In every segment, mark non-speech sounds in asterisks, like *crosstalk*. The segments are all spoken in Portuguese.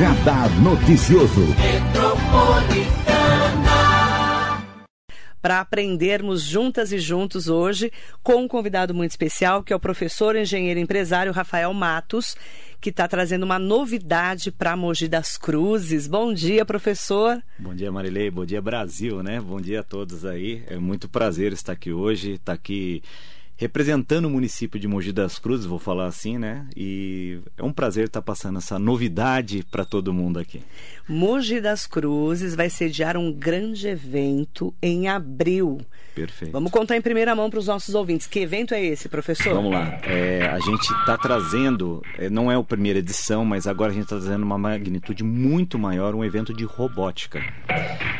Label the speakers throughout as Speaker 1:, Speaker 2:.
Speaker 1: Radar Noticioso.
Speaker 2: Para aprendermos juntas e juntos hoje com um convidado muito especial, que é o professor engenheiro empresário Rafael Matos, que está trazendo uma novidade para Mogi das Cruzes. Bom dia, professor.
Speaker 3: Bom dia, Marilei. Bom dia, Brasil, né? Bom dia a todos aí. É muito prazer estar aqui hoje, estar tá aqui representando o município de Mogi das Cruzes, vou falar assim, né? E é um prazer estar passando essa novidade para todo mundo aqui.
Speaker 2: Mogi das Cruzes vai sediar um grande evento em abril.
Speaker 3: Perfeito.
Speaker 2: Vamos contar em primeira mão para os nossos ouvintes. Que evento é esse, professor?
Speaker 3: Vamos lá. É, a gente está trazendo, é, não é a primeira edição, mas agora a gente está trazendo uma magnitude muito maior, um evento de robótica.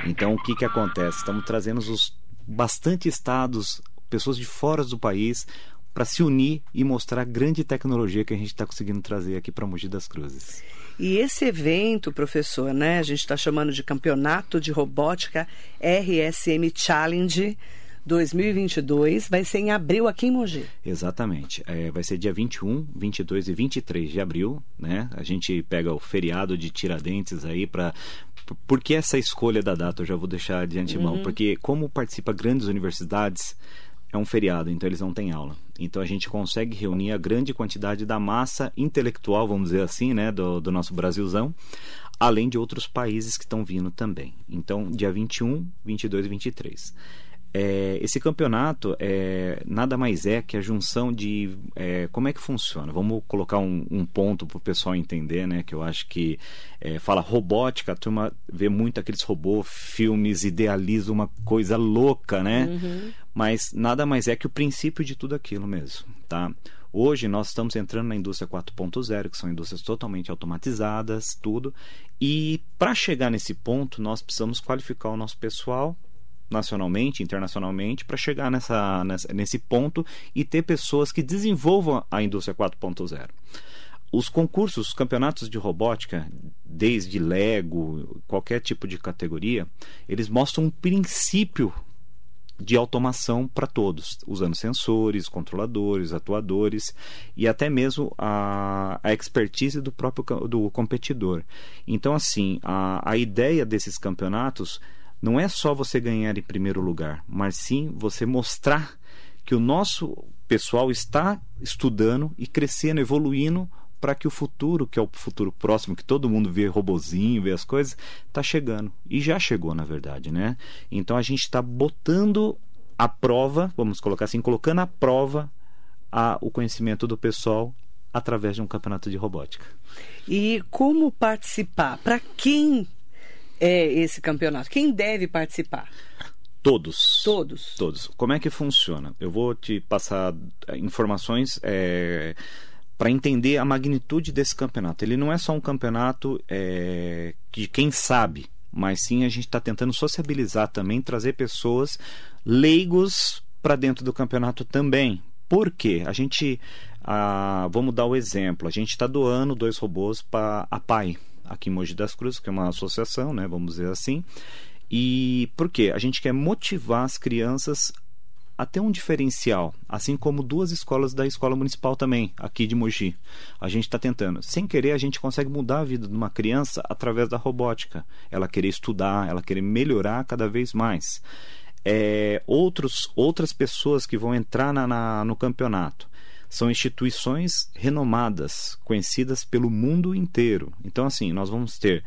Speaker 3: Então, o que, que acontece? Estamos trazendo os bastante estados pessoas de fora do país para se unir e mostrar a grande tecnologia que a gente está conseguindo trazer aqui para Mogi das Cruzes.
Speaker 2: E esse evento, professor, né, a gente está chamando de Campeonato de Robótica RSM Challenge 2022, vai ser em abril aqui em Mogi.
Speaker 3: Exatamente. É, vai ser dia 21, 22 e 23 de abril, né? A gente pega o feriado de Tiradentes aí para por que essa escolha da data? Eu já vou deixar de antemão, uhum. porque como participa grandes universidades, é um feriado, então eles não têm aula. Então a gente consegue reunir a grande quantidade da massa intelectual, vamos dizer assim, né, do, do nosso Brasilzão, além de outros países que estão vindo também. Então, dia 21, 22 e 23. É, esse campeonato é, nada mais é que a junção de é, como é que funciona. Vamos colocar um, um ponto para o pessoal entender, né? Que eu acho que é, fala robótica, a turma vê muito aqueles robôs, filmes, idealiza uma coisa louca, né? Uhum. Mas nada mais é que o princípio de tudo aquilo mesmo, tá? Hoje nós estamos entrando na indústria 4.0, que são indústrias totalmente automatizadas, tudo. E para chegar nesse ponto, nós precisamos qualificar o nosso pessoal nacionalmente, internacionalmente, para chegar nessa, nessa, nesse ponto e ter pessoas que desenvolvam a indústria 4.0. Os concursos, os campeonatos de robótica, desde Lego, qualquer tipo de categoria, eles mostram um princípio de automação para todos, usando sensores, controladores, atuadores e até mesmo a, a expertise do próprio do competidor. Então, assim, a, a ideia desses campeonatos não é só você ganhar em primeiro lugar, mas sim você mostrar que o nosso pessoal está estudando e crescendo, evoluindo para que o futuro, que é o futuro próximo, que todo mundo vê robozinho, vê as coisas, está chegando. E já chegou, na verdade, né? Então a gente está botando a prova, vamos colocar assim, colocando à prova a, o conhecimento do pessoal através de um campeonato de robótica.
Speaker 2: E como participar? Para quem é esse campeonato? Quem deve participar?
Speaker 3: Todos.
Speaker 2: Todos.
Speaker 3: Todos. Como é que funciona? Eu vou te passar eh, informações é, para entender a magnitude desse campeonato. Ele não é só um campeonato é, que quem sabe, mas sim a gente está tentando sociabilizar também, trazer pessoas leigos para dentro do campeonato também. Por quê? A gente, ah, vamos dar o exemplo, a gente está doando dois robôs para a PAI, aqui em Mogi das Cruzes, que é uma associação, né, vamos dizer assim. E por quê? A gente quer motivar as crianças a ter um diferencial, assim como duas escolas da escola municipal também, aqui de Mogi. A gente está tentando. Sem querer, a gente consegue mudar a vida de uma criança através da robótica. Ela querer estudar, ela querer melhorar cada vez mais. É, outros, outras pessoas que vão entrar na, na, no campeonato são instituições renomadas, conhecidas pelo mundo inteiro. Então, assim, nós vamos ter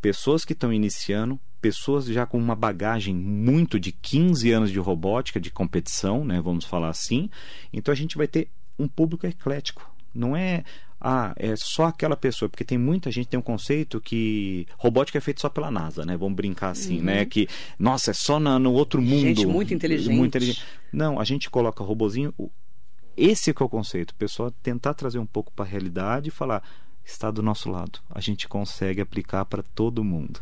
Speaker 3: pessoas que estão iniciando, pessoas já com uma bagagem muito de 15 anos de robótica, de competição, né, vamos falar assim. Então, a gente vai ter um público eclético. Não é ah, é só aquela pessoa, porque tem muita gente tem um conceito que robótica é feito só pela NASA, né? Vamos brincar assim, né? uhum. né? Que nossa, é só na, no outro mundo.
Speaker 2: Gente muito inteligente. muito inteligente.
Speaker 3: Não, a gente coloca robozinho, esse que é o conceito, o pessoal tentar trazer um pouco para a realidade e falar está do nosso lado. A gente consegue aplicar para todo mundo.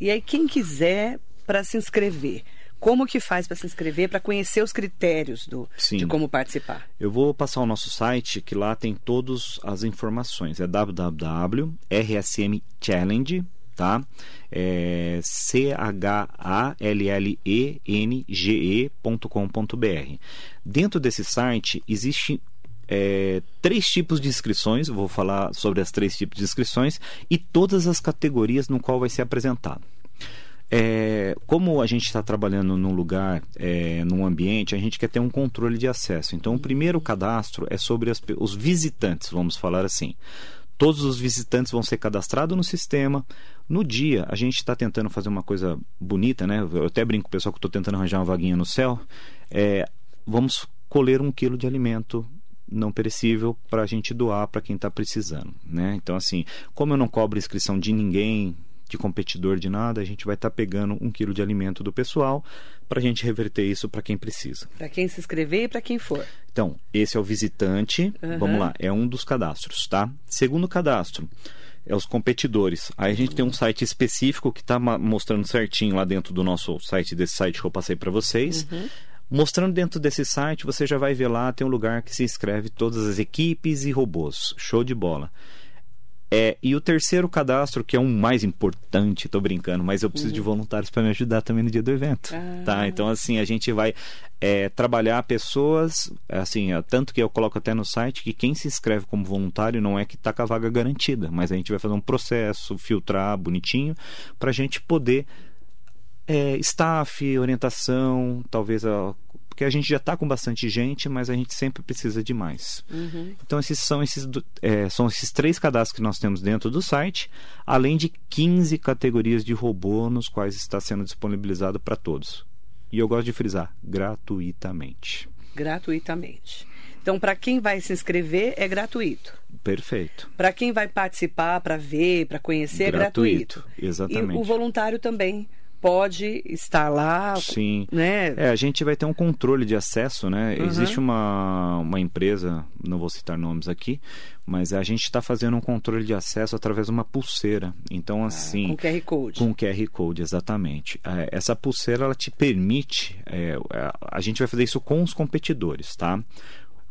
Speaker 2: E aí quem quiser para se inscrever, como que faz para se inscrever, para conhecer os critérios do, de como participar?
Speaker 3: Eu vou passar o nosso site, que lá tem todas as informações. É www.rsmchallenge.com tá? É C-H-A-L-L-E-N-G-E.com.br. Dentro desse site existe é, três tipos de inscrições, vou falar sobre as três tipos de inscrições e todas as categorias no qual vai ser apresentado. É, como a gente está trabalhando num lugar, é, num ambiente, a gente quer ter um controle de acesso. Então, o primeiro cadastro é sobre as, os visitantes, vamos falar assim. Todos os visitantes vão ser cadastrados no sistema. No dia, a gente está tentando fazer uma coisa bonita, né? Eu até brinco com o pessoal que estou tentando arranjar uma vaguinha no céu. É, vamos colher um quilo de alimento não perecível para a gente doar para quem está precisando, né? Então, assim, como eu não cobro inscrição de ninguém, de competidor de nada, a gente vai estar tá pegando um quilo de alimento do pessoal para a gente reverter isso para quem precisa.
Speaker 2: Para quem se inscrever e para quem for.
Speaker 3: Então, esse é o visitante. Uhum. Vamos lá, é um dos cadastros, tá? Segundo cadastro é os competidores. Aí a gente tem um site específico que está mostrando certinho lá dentro do nosso site, desse site que eu passei para vocês. Uhum. Mostrando dentro desse site, você já vai ver lá, tem um lugar que se inscreve todas as equipes e robôs. Show de bola. É, e o terceiro cadastro, que é um mais importante, tô brincando, mas eu preciso uhum. de voluntários para me ajudar também no dia do evento. Ah. Tá? Então, assim, a gente vai é, trabalhar pessoas, assim, é, tanto que eu coloco até no site que quem se inscreve como voluntário não é que tá com a vaga garantida, mas a gente vai fazer um processo, filtrar bonitinho, para a gente poder é, staff, orientação, talvez a porque a gente já está com bastante gente, mas a gente sempre precisa de mais. Uhum. Então esses são esses, é, são esses três cadastros que nós temos dentro do site, além de 15 categorias de robô nos quais está sendo disponibilizado para todos. E eu gosto de frisar, gratuitamente.
Speaker 2: Gratuitamente. Então, para quem vai se inscrever, é gratuito.
Speaker 3: Perfeito.
Speaker 2: Para quem vai participar, para ver, para conhecer, gratuito, é gratuito.
Speaker 3: Exatamente.
Speaker 2: E o voluntário também pode estar lá.
Speaker 3: Sim. Né? É, a gente vai ter um controle de acesso, né? Uhum. Existe uma, uma empresa, não vou citar nomes aqui, mas a gente está fazendo um controle de acesso através de uma pulseira. Então, ah, assim.
Speaker 2: Ah, com QR Code.
Speaker 3: Com QR Code, exatamente. É, essa pulseira ela te permite. É, a gente vai fazer isso com os competidores, tá?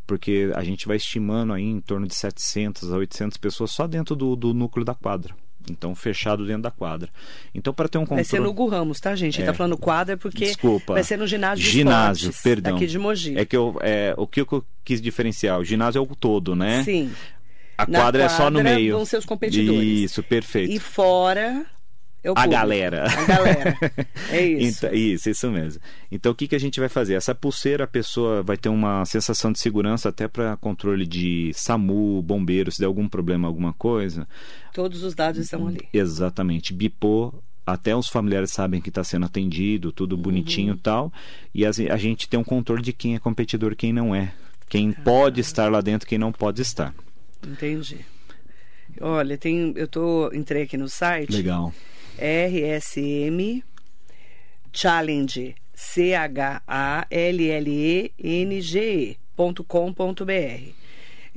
Speaker 3: Porque a gente vai estimando aí em torno de 700 a 800 pessoas só dentro do, do núcleo da quadra. Então, fechado dentro da quadra. Então, para ter um controle...
Speaker 2: Vai ser no Hugo Ramos, tá, gente? Ele tá é. tá falando quadra porque
Speaker 3: Desculpa.
Speaker 2: vai ser no ginásio de
Speaker 3: Ginásio, esportes, perdão.
Speaker 2: aqui de Mogi.
Speaker 3: É que eu, é, o que eu quis diferenciar, o ginásio é o todo, né?
Speaker 2: Sim.
Speaker 3: A quadra, quadra é só no meio.
Speaker 2: vão ser os competidores.
Speaker 3: Isso, perfeito.
Speaker 2: E fora
Speaker 3: é a galera.
Speaker 2: A galera. *laughs* É isso.
Speaker 3: então, isso, isso mesmo. Então, o que, que a gente vai fazer? Essa pulseira, a pessoa vai ter uma sensação de segurança até para controle de SAMU, bombeiro, se der algum problema, alguma coisa.
Speaker 2: Todos os dados estão ali.
Speaker 3: Exatamente. Bipô, até os familiares sabem que está sendo atendido, tudo uhum. bonitinho e uhum. tal. E a, a, gente tem um controle de quem é competidor e quem não é. Quem ah. pode estar lá dentro quem não pode estar.
Speaker 2: Entendi. Olha, tem, eu tô, entrei aqui no site.
Speaker 3: Legal.
Speaker 2: RSM Challenge C H A L L E N G E.com.br.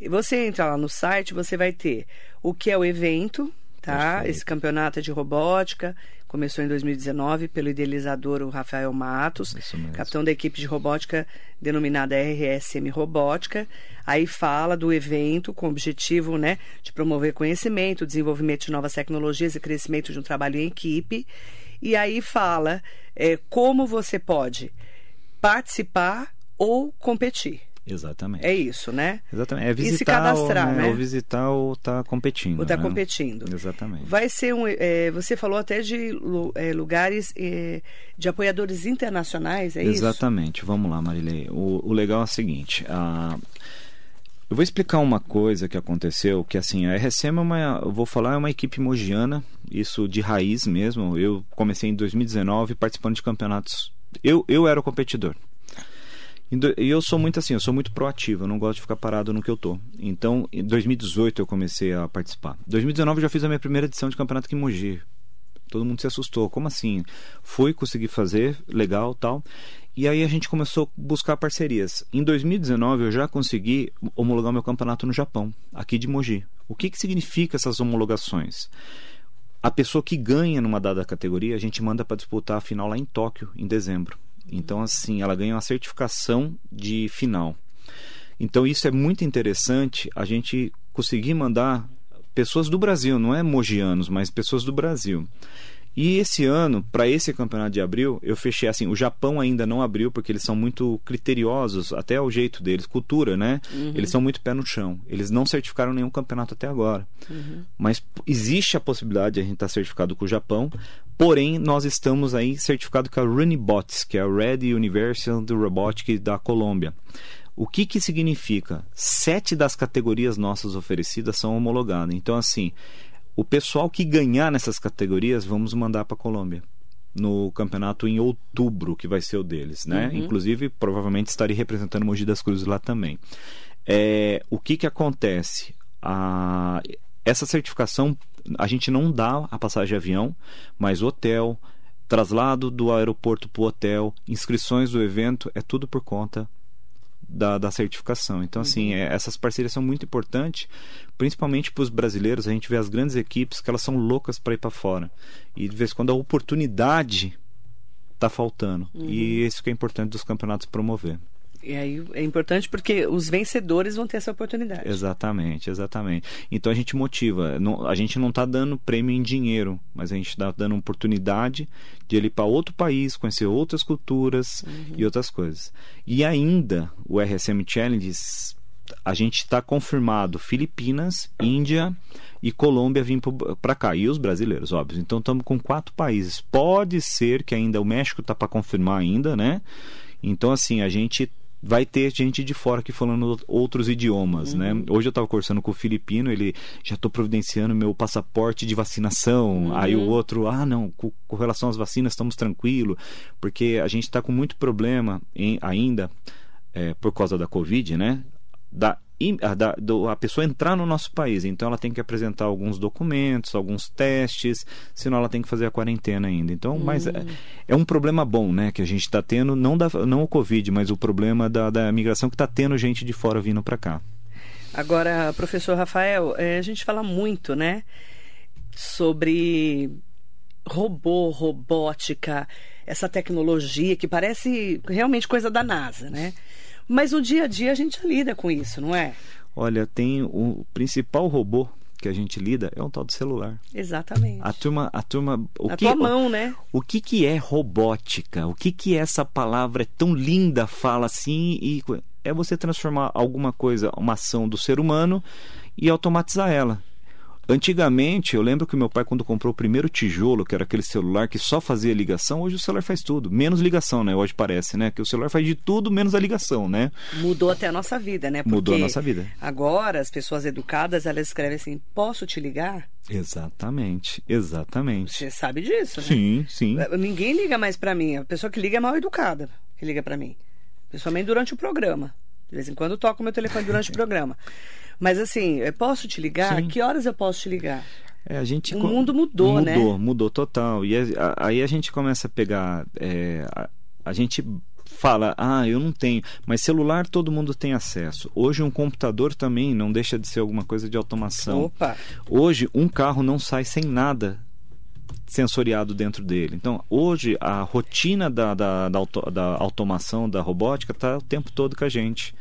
Speaker 2: Você entra lá no site, você vai ter o que é o evento, tá? Perfeito. Esse campeonato de robótica, começou em 2019 pelo idealizador Rafael Matos, capitão da equipe de robótica denominada RSM Robótica. Aí fala do evento com o objetivo, né, de promover conhecimento, desenvolvimento de novas tecnologias e crescimento de um trabalho em equipe. E aí fala é, como você pode participar ou competir.
Speaker 3: Exatamente.
Speaker 2: É isso, né?
Speaker 3: Exatamente. É visitar, e se cadastrar, ou, né? né? Ou visitar ou tá competindo.
Speaker 2: Ou tá
Speaker 3: né?
Speaker 2: competindo.
Speaker 3: Exatamente.
Speaker 2: Vai ser um. É, você falou até de é, lugares é, de apoiadores internacionais, é
Speaker 3: Exatamente. isso? Exatamente. Vamos lá, Marilei. O, o legal é o seguinte. A... Eu vou explicar uma coisa que aconteceu, que assim, a RSM é uma, eu vou falar, é uma equipe mogiana, isso de raiz mesmo. Eu comecei em 2019 participando de campeonatos. Eu, eu era o competidor, e eu sou muito assim, eu sou muito proativo, eu não gosto de ficar parado no que eu tô. Então, em 2018 eu comecei a participar. 2019 eu já fiz a minha primeira edição de campeonato aqui em Mogi. Todo mundo se assustou. Como assim? Fui, consegui fazer, legal, tal. E aí a gente começou a buscar parcerias. Em 2019 eu já consegui homologar meu campeonato no Japão, aqui de Mogi. O que que significa essas homologações? A pessoa que ganha numa dada categoria, a gente manda para disputar a final lá em Tóquio, em dezembro. Então, assim, ela ganha uma certificação de final. Então, isso é muito interessante a gente conseguir mandar pessoas do Brasil, não é mogianos, mas pessoas do Brasil. E esse ano, para esse campeonato de abril, eu fechei assim, o Japão ainda não abriu porque eles são muito criteriosos, até o jeito deles, cultura, né? Uhum. Eles são muito pé no chão. Eles não certificaram nenhum campeonato até agora. Uhum. Mas existe a possibilidade de a gente estar tá certificado com o Japão, porém nós estamos aí certificado com a Runibots, que é a Red Universal Robotics da Colômbia. O que que significa? Sete das categorias nossas oferecidas são homologadas. Então, assim, o pessoal que ganhar nessas categorias, vamos mandar para a Colômbia no campeonato em outubro, que vai ser o deles, né? Uhum. Inclusive, provavelmente estarei representando Mogi das Cruzes lá também. É, o que que acontece? A, essa certificação, a gente não dá a passagem de avião, mas hotel, traslado do aeroporto para o hotel, inscrições do evento, é tudo por conta da, da certificação. Então, assim, uhum. é, essas parcerias são muito importantes, principalmente para os brasileiros. A gente vê as grandes equipes que elas são loucas para ir para fora. E de vez em quando a oportunidade está faltando. Uhum. E isso que é importante dos campeonatos promover.
Speaker 2: E aí é importante porque os vencedores vão ter essa oportunidade.
Speaker 3: Exatamente, exatamente. Então a gente motiva. Não, a gente não está dando prêmio em dinheiro, mas a gente está dando oportunidade de ele ir para outro país, conhecer outras culturas uhum. e outras coisas. E ainda o RSM Challenges, a gente está confirmado Filipinas, Índia e Colômbia vir para cá. E os brasileiros, óbvio. Então estamos com quatro países. Pode ser que ainda o México está para confirmar ainda, né? Então, assim, a gente vai ter gente de fora aqui falando outros idiomas, né? uhum. né? Hoje eu estava conversando com o filipino, ele já estou providenciando meu passaporte de vacinação. Uhum. Aí o outro, ah, não, com, com, relação às vacinas estamos tranquilo, porque a gente está com muito problema em, ainda é, por causa da Covid, né? Da a, da, do, a pessoa entrar no nosso país. Então ela tem que apresentar alguns documentos, alguns testes, senão ela tem que fazer a quarentena ainda. Então, hum. mas é, é, um problema bom, né, que a gente está tendo, não, da, não o Covid, mas o problema da, da migração que está tendo gente de fora vindo para cá.
Speaker 2: Agora, professor Rafael, é, a gente fala muito, né, sobre robô, robótica, essa tecnologia que parece realmente coisa da NASA, né? Mas no dia a dia a gente lida com isso, não é?
Speaker 3: Olha, tem o principal robô que a gente lida é um tal de celular.
Speaker 2: Exatamente.
Speaker 3: A turma, a turma,
Speaker 2: o a que, tua mão,
Speaker 3: o,
Speaker 2: né?
Speaker 3: O que que é robótica? O que que essa palavra é tão linda fala assim e é você transformar alguma coisa, uma ação do ser humano e automatizar ela. Antigamente, eu lembro que meu pai, quando comprou o primeiro tijolo, que era aquele celular que só fazia ligação, hoje o celular faz tudo. Menos ligação, né? Hoje parece, né? Que o celular faz de tudo menos a ligação, né?
Speaker 2: Mudou até a nossa vida, né?
Speaker 3: Porque Mudou a nossa vida.
Speaker 2: Agora, as pessoas educadas, elas escrevem assim: posso te ligar?
Speaker 3: Exatamente, exatamente.
Speaker 2: Você sabe disso, né?
Speaker 3: Sim, sim.
Speaker 2: Ninguém liga mais para mim. A pessoa que liga é mal educada, que liga para mim. Principalmente durante o programa. De vez em quando eu toco meu telefone durante o programa. Mas assim, eu posso te ligar? Sim. Que horas eu posso te ligar?
Speaker 3: É, a gente,
Speaker 2: o mundo mudou,
Speaker 3: mudou
Speaker 2: né?
Speaker 3: Mudou, mudou total. E aí a gente começa a pegar. É, a, a gente fala, ah, eu não tenho, mas celular todo mundo tem acesso. Hoje um computador também não deixa de ser alguma coisa de automação.
Speaker 2: Opa.
Speaker 3: Hoje um carro não sai sem nada sensoriado dentro dele. Então, hoje a rotina da, da, da, auto, da automação, da robótica, está o tempo todo com a gente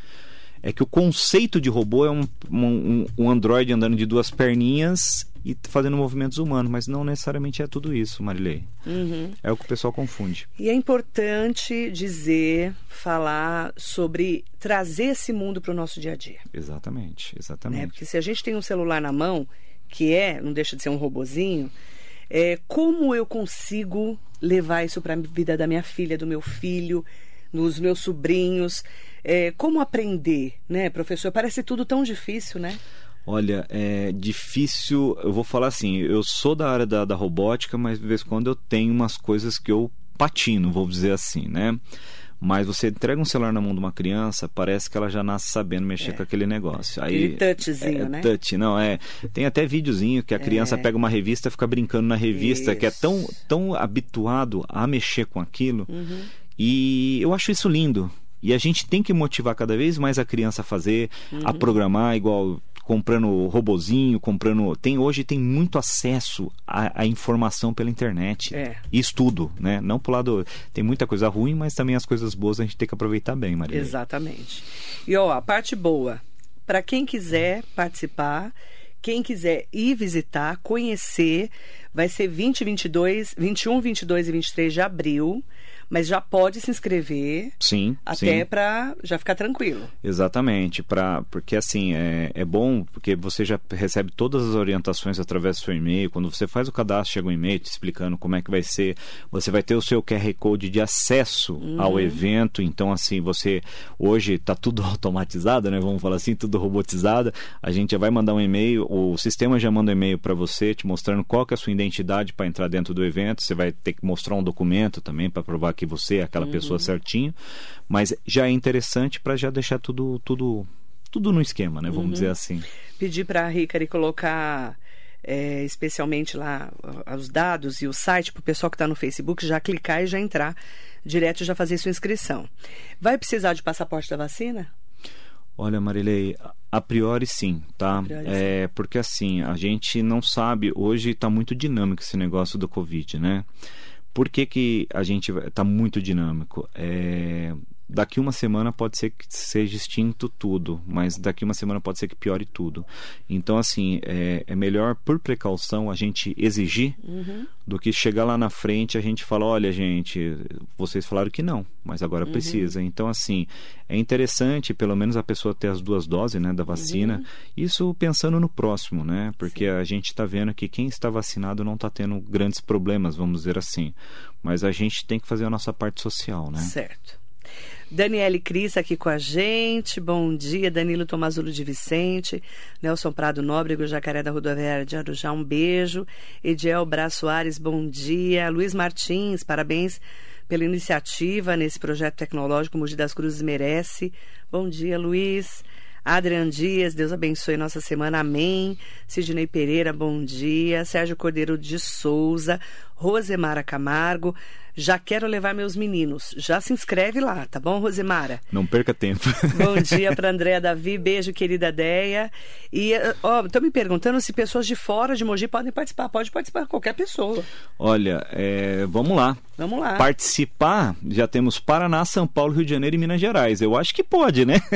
Speaker 3: é que o conceito de robô é um, um, um androide andando de duas perninhas e fazendo movimentos humanos, mas não necessariamente é tudo isso, Marilei. Uhum. É o que o pessoal confunde.
Speaker 2: E é importante dizer, falar sobre trazer esse mundo para o nosso dia a dia.
Speaker 3: Exatamente, exatamente.
Speaker 2: Né? Porque se a gente tem um celular na mão, que é, não deixa de ser um robozinho, é, como eu consigo levar isso para a vida da minha filha, do meu filho, nos meus sobrinhos? É, como aprender, né, professor? Parece tudo tão difícil, né?
Speaker 3: Olha, é difícil. Eu vou falar assim: eu sou da área da, da robótica, mas de vez em quando eu tenho umas coisas que eu patino, vou dizer assim, né? Mas você entrega um celular na mão de uma criança, parece que ela já nasce sabendo mexer é. com aquele negócio.
Speaker 2: Aí, aquele touchzinho,
Speaker 3: é,
Speaker 2: né?
Speaker 3: Touch, não, é. Tem até videozinho que a criança é. pega uma revista fica brincando na revista, isso. que é tão, tão habituado a mexer com aquilo. Uhum. E eu acho isso lindo. E a gente tem que motivar cada vez mais a criança a fazer, uhum. a programar igual comprando robozinho, comprando. Tem hoje tem muito acesso à, à informação pela internet.
Speaker 2: É.
Speaker 3: E estudo, né? Não pro lado. Tem muita coisa ruim, mas também as coisas boas a gente tem que aproveitar bem, Maria.
Speaker 2: Exatamente. E ó, a parte boa. Para quem quiser participar, quem quiser ir visitar, conhecer, Vai ser 20, 22, 21, 22 e 23 de abril mas já pode se inscrever.
Speaker 3: Sim.
Speaker 2: Até para já ficar tranquilo.
Speaker 3: Exatamente, para porque assim é, é bom porque você já recebe todas as orientações através do seu e-mail. Quando você faz o cadastro, chega um e-mail te explicando como é que vai ser. Você vai ter o seu QR code de acesso uhum. ao evento. Então assim você hoje está tudo *laughs* automatizado, né? Vamos falar assim, tudo robotizado. A gente já vai mandar um e-mail, o sistema já manda um e-mail para você te mostrando qual que é a sua identidade para entrar dentro do evento. Você vai ter que mostrar um documento também para provar que você é aquela uhum. pessoa certinho, mas já é interessante para já deixar tudo tudo tudo no esquema, né? Vamos uhum. dizer assim.
Speaker 2: Pedir para a Ricari colocar é, especialmente lá os dados e o site para o pessoal que está no Facebook já clicar e já entrar direto e já fazer sua inscrição. Vai precisar de passaporte da vacina?
Speaker 3: Olha, Marilei, a priori sim, tá? Priori, é, sim. Porque assim, a gente não sabe, hoje está muito dinâmico esse negócio do Covid, né? Por que, que a gente está muito dinâmico? É, daqui uma semana pode ser que seja extinto tudo, mas daqui uma semana pode ser que piore tudo. Então, assim, é, é melhor, por precaução, a gente exigir uhum. do que chegar lá na frente a gente falar: olha, gente, vocês falaram que não, mas agora uhum. precisa. Então, assim, é interessante, pelo menos, a pessoa ter as duas doses né, da vacina. Uhum. Isso pensando no próximo, né? Porque Sim. a gente está vendo que quem está vacinado não está tendo grandes problemas, vamos dizer assim. Mas a gente tem que fazer a nossa parte social, né?
Speaker 2: Certo. Daniele Cris aqui com a gente. Bom dia, Danilo Tomazulo de Vicente, Nelson Prado Nóbrego, Jacaré da Rodoviária de Arujá, um beijo. Ediel Bra Soares, bom dia. Luiz Martins, parabéns pela iniciativa nesse projeto tecnológico Mogi das Cruzes merece. Bom dia, Luiz. Adrian Dias, Deus abençoe nossa semana, amém. Sidney Pereira, bom dia. Sérgio Cordeiro de Souza, Rosemara Camargo, já quero levar meus meninos. Já se inscreve lá, tá bom, Rosemara?
Speaker 3: Não perca tempo. *laughs*
Speaker 2: Bom dia para Andréa Davi, beijo, querida Deia. E, ó, estão me perguntando se pessoas de fora de Mogi podem participar. Pode participar, qualquer pessoa.
Speaker 3: Olha, é, vamos lá.
Speaker 2: Vamos lá.
Speaker 3: Participar, já temos Paraná, São Paulo, Rio de Janeiro e Minas Gerais. Eu acho que pode, né? *laughs*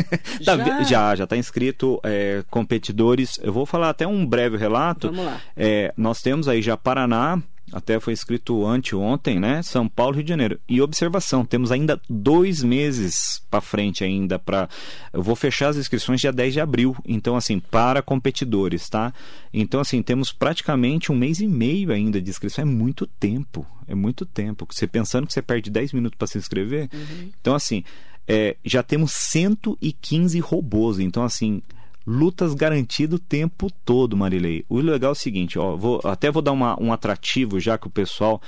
Speaker 3: Tá já, já, já está inscrito é, competidores. Eu vou falar até um breve relato.
Speaker 2: Vamos lá.
Speaker 3: É, nós temos aí já Paraná, até foi escrito anteontem, né? São Paulo, Rio de Janeiro. E observação, temos ainda dois meses para frente ainda para. Eu vou fechar as inscrições dia 10 de abril. Então, assim, para competidores, tá? Então, assim, temos praticamente um mês e meio ainda de inscrição. É muito tempo. É muito tempo. Você pensando que você perde 10 minutos para se inscrever. Uhum. Então, assim, é, já temos 115 robôs. Então, assim lutas garantido o tempo todo, Marilei. O legal é o seguinte, ó, vou, até vou dar uma, um atrativo já que o pessoal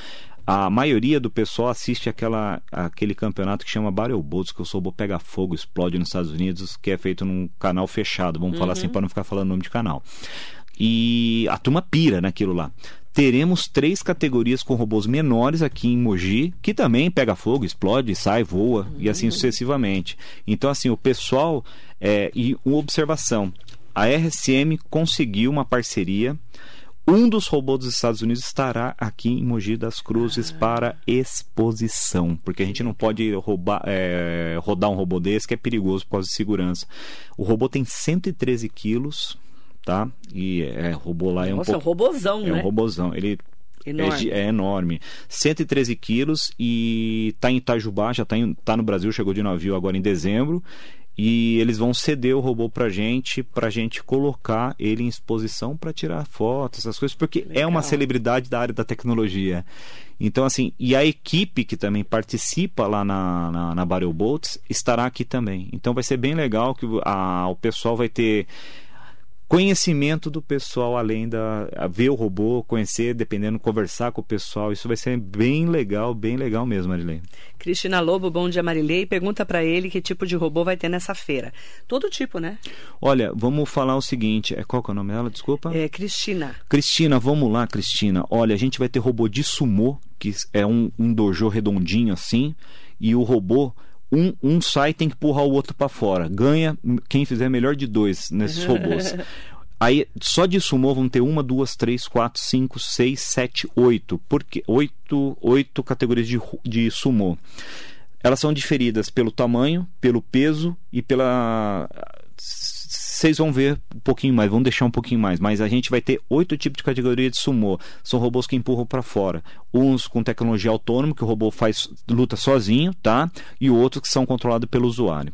Speaker 3: a maioria do pessoal assiste aquela, aquele campeonato que chama Battle Boats, que o Sobo pega fogo, explode nos Estados Unidos, que é feito num canal fechado, vamos uhum. falar assim para não ficar falando nome de canal. E a turma pira naquilo lá teremos três categorias com robôs menores aqui em Mogi, que também pega fogo, explode, sai, voa uhum. e assim sucessivamente. Então, assim, o pessoal. É, e uma observação: a RSM conseguiu uma parceria. Um dos robôs dos Estados Unidos estará aqui em Mogi das Cruzes ah. para exposição, porque a gente não pode roubar, é, rodar um robô desse que é perigoso por causa de segurança. O robô tem 113 quilos, tá? E é, robô lá é um
Speaker 2: Nossa,
Speaker 3: pouco...
Speaker 2: é um robozão,
Speaker 3: é
Speaker 2: né?
Speaker 3: É um robozão. Ele
Speaker 2: Enorme.
Speaker 3: É, é, enorme. 113 quilos e está em Itajubá, já está tá no Brasil, chegou de navio agora em dezembro. E eles vão ceder o robô pra gente, pra gente colocar ele em exposição para tirar fotos, essas coisas, porque Legal. é uma celebridade da área da tecnologia. Então, assim, e a equipe que também participa lá na, na, na Boats estará aqui também. Então vai ser bem legal que a, o pessoal vai ter conhecimento do pessoal além da ver o robô, conhecer, dependendo, conversar com o pessoal. Isso vai ser bem legal, bem legal mesmo, Marilei.
Speaker 2: Cristina Lobo, bom dia, Marilei. Pergunta para ele que tipo de robô vai ter nessa feira. Todo tipo, né?
Speaker 3: Olha, vamos falar o seguinte, é qual que é o nome dela? Desculpa.
Speaker 2: É Cristina.
Speaker 3: Cristina, vamos lá, Cristina. Olha, a gente vai ter robô de sumô, que é um, um dojo redondinho assim, e o robô um, um sai tem que empurrar o outro para fora. Ganha quem fizer melhor de dois nesses *laughs* robôs. Aí, só de sumô vão ter uma, duas, três, quatro, cinco, seis, sete, oito. Porque oito, oito categorias de, de sumô. Elas são diferidas pelo tamanho, pelo peso e pela vocês vão ver um pouquinho mais, vão deixar um pouquinho mais, mas a gente vai ter oito tipos de categoria de sumô. São robôs que empurram para fora. Uns com tecnologia autônoma, que o robô faz luta sozinho, tá? E outros que são controlados pelo usuário.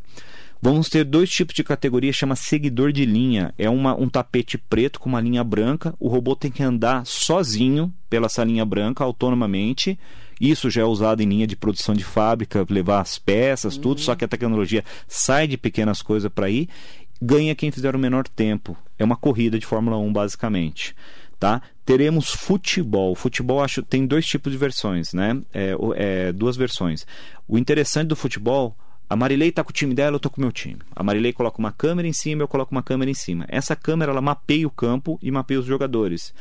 Speaker 3: Vamos ter dois tipos de categoria, chama seguidor de linha. É uma, um tapete preto com uma linha branca. O robô tem que andar sozinho pela essa linha branca, autonomamente. Isso já é usado em linha de produção de fábrica, levar as peças, tudo, só que a tecnologia sai de pequenas coisas para ir. Ganha quem fizer o menor tempo. É uma corrida de Fórmula 1, basicamente. Tá? Teremos futebol. Futebol acho tem dois tipos de versões, né? É, é, duas versões. O interessante do futebol a Marilei está com o time dela, eu estou com o meu time. A Marilei coloca uma câmera em cima, eu coloco uma câmera em cima. Essa câmera ela mapeia o campo e mapeia os jogadores.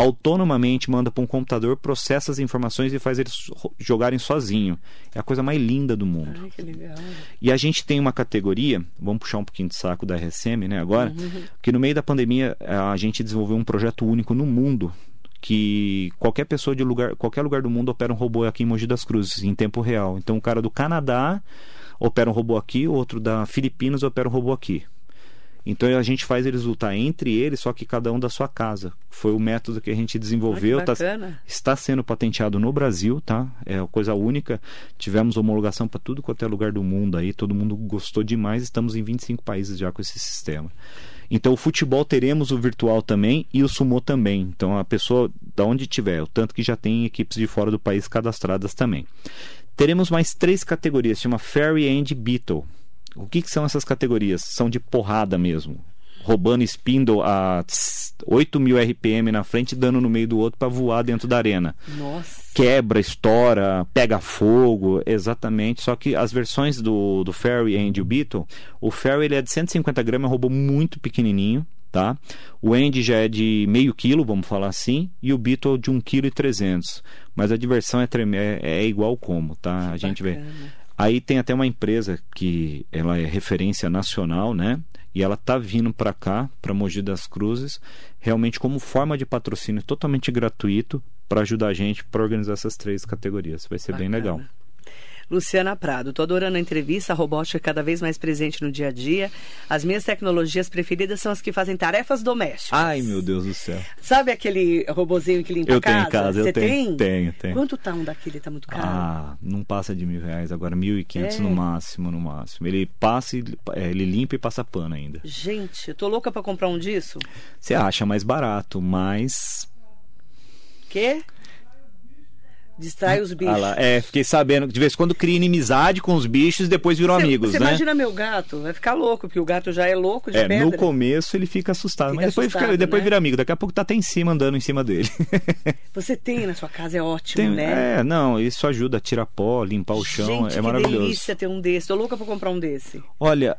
Speaker 3: Autonomamente manda para um computador, processa as informações e faz eles jogarem sozinho. É a coisa mais linda do mundo.
Speaker 2: Ai, que legal.
Speaker 3: E a gente tem uma categoria, vamos puxar um pouquinho de saco da RSM, né, agora, uhum. que no meio da pandemia a gente desenvolveu um projeto único no mundo que qualquer pessoa de lugar, qualquer lugar do mundo opera um robô aqui em Mogi das Cruzes em tempo real. Então o cara do Canadá opera um robô aqui, outro da Filipinas opera um robô aqui. Então a gente faz eles lutar entre eles, só que cada um da sua casa. Foi o método que a gente desenvolveu,
Speaker 2: ah,
Speaker 3: tá, está sendo patenteado no Brasil, tá? É uma coisa única. Tivemos homologação para tudo quanto é lugar do mundo aí, todo mundo gostou demais. Estamos em 25 países já com esse sistema. Então o futebol teremos o virtual também e o sumo também. Então a pessoa da onde tiver, o tanto que já tem equipes de fora do país cadastradas também. Teremos mais três categorias, chama Fairy and Beetle. O que, que são essas categorias? São de porrada mesmo. Roubando spindle a 8 mil RPM na frente, dando no meio do outro para voar dentro da arena.
Speaker 2: Nossa.
Speaker 3: Quebra, estoura, pega fogo, exatamente. Só que as versões do, do Fairy and o Beetle, o Fairy ele é de 150 gramas, é um robô muito pequenininho tá? O Andy já é de meio quilo, vamos falar assim, e o Beetle de 1,3 kg. Mas a diversão é, é, é igual como, tá? A gente vê. Aí tem até uma empresa que ela é referência nacional, né? E ela tá vindo para cá, para Mogi das Cruzes, realmente como forma de patrocínio totalmente gratuito para ajudar a gente para organizar essas três categorias. Vai ser Bacana. bem legal.
Speaker 2: Luciana Prado, tô adorando a entrevista, a robótica é cada vez mais presente no dia a dia. As minhas tecnologias preferidas são as que fazem tarefas domésticas.
Speaker 3: Ai, meu Deus do céu.
Speaker 2: Sabe aquele robozinho que limpa
Speaker 3: eu
Speaker 2: a casa?
Speaker 3: Eu tenho em casa,
Speaker 2: Você
Speaker 3: eu tenho,
Speaker 2: tem?
Speaker 3: Tenho, tenho.
Speaker 2: Quanto tá um daquele? Tá muito caro?
Speaker 3: Ah, não passa de mil reais, agora mil e quinhentos é. no máximo, no máximo. Ele passa, e, é, ele limpa e passa pano ainda.
Speaker 2: Gente, eu tô louca para comprar um disso.
Speaker 3: Você acha mais barato, mas...
Speaker 2: Quê? Distrai os bichos. Ah lá,
Speaker 3: é, fiquei sabendo que de vez em quando cria inimizade com os bichos e depois viram cê, amigos,
Speaker 2: cê
Speaker 3: né?
Speaker 2: imagina meu gato, vai ficar louco, porque o gato já é louco de
Speaker 3: é,
Speaker 2: pedra.
Speaker 3: No começo ele fica assustado, fica mas depois, assustado, fica, depois né? vira amigo. Daqui a pouco tá até em cima, andando em cima dele. *laughs*
Speaker 2: Você tem na sua casa, é ótimo,
Speaker 3: tem,
Speaker 2: né?
Speaker 3: É, não, isso ajuda a tirar pó, limpar o chão,
Speaker 2: Gente,
Speaker 3: é maravilhoso.
Speaker 2: que delícia ter um desse. Tô louca pra comprar um desse.
Speaker 3: Olha,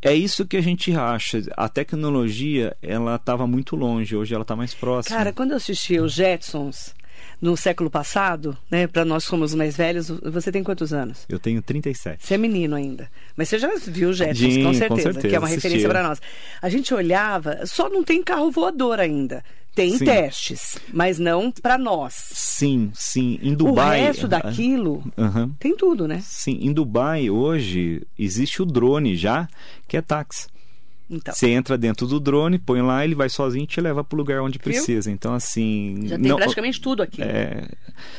Speaker 3: é isso que a gente acha. A tecnologia, ela estava muito longe, hoje ela está mais próxima.
Speaker 2: Cara, quando eu assisti os Jetsons, no século passado, né? Para nós somos mais velhos, você tem quantos anos?
Speaker 3: Eu tenho 37.
Speaker 2: Você é menino ainda. Mas você já viu Jetsons, com, certeza, com certeza, que é uma assistia. referência para nós. A gente olhava, só não tem carro voador ainda. Tem sim. testes, mas não para nós.
Speaker 3: Sim, sim. Em Dubai.
Speaker 2: O resto daquilo
Speaker 3: uhum.
Speaker 2: tem tudo, né?
Speaker 3: Sim. Em Dubai, hoje, existe o drone já, que é táxi. Então. Você entra dentro do drone, põe lá, ele vai sozinho e te leva para o lugar onde precisa. Viu? Então, assim.
Speaker 2: Já tem não, praticamente tudo aqui.
Speaker 3: É,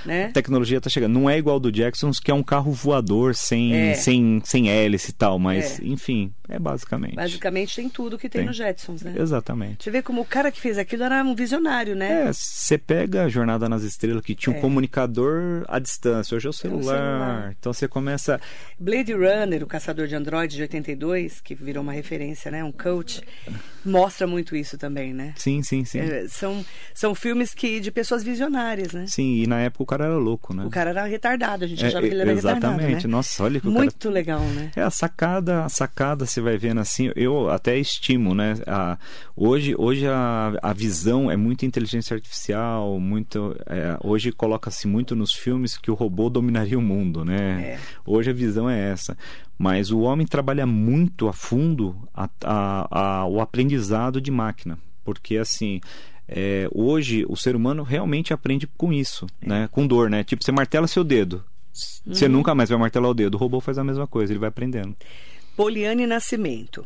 Speaker 3: né? A tecnologia está chegando. Não é igual do Jacksons, que é um carro voador sem, é. sem, sem hélice e tal, mas, é. enfim, é basicamente.
Speaker 2: Basicamente tem tudo que tem, tem. no Jetsons, né?
Speaker 3: Exatamente.
Speaker 2: Você vê como o cara que fez aquilo era um visionário, né?
Speaker 3: É, você pega a Jornada nas Estrelas, que tinha um é. comunicador à distância, hoje é o celular. É o celular. Então você começa.
Speaker 2: Blade Runner, o caçador de androides de 82, que virou uma referência, né? Um coach, mostra muito isso também, né?
Speaker 3: Sim, sim, sim.
Speaker 2: É, são, são filmes que de pessoas visionárias, né?
Speaker 3: Sim, e na época o cara era louco, né?
Speaker 2: O cara era retardado, a gente é, achava que ele era
Speaker 3: exatamente.
Speaker 2: retardado.
Speaker 3: Exatamente,
Speaker 2: né?
Speaker 3: nossa, olha que
Speaker 2: Muito
Speaker 3: cara...
Speaker 2: legal, né?
Speaker 3: É, a sacada, a sacada, você vai vendo assim, eu até estimo, né? A, hoje hoje a, a visão é muito inteligência artificial, muito. É, hoje coloca-se muito nos filmes que o robô dominaria o mundo, né? É. Hoje a visão é essa. Mas o homem trabalha muito a fundo a, a, a, o aprendizado de máquina. Porque assim. É, hoje o ser humano realmente aprende com isso, é. né? Com dor, né? Tipo, você martela seu dedo. Uhum. Você nunca mais vai martelar o dedo. O robô faz a mesma coisa, ele vai aprendendo.
Speaker 2: Poliane Nascimento.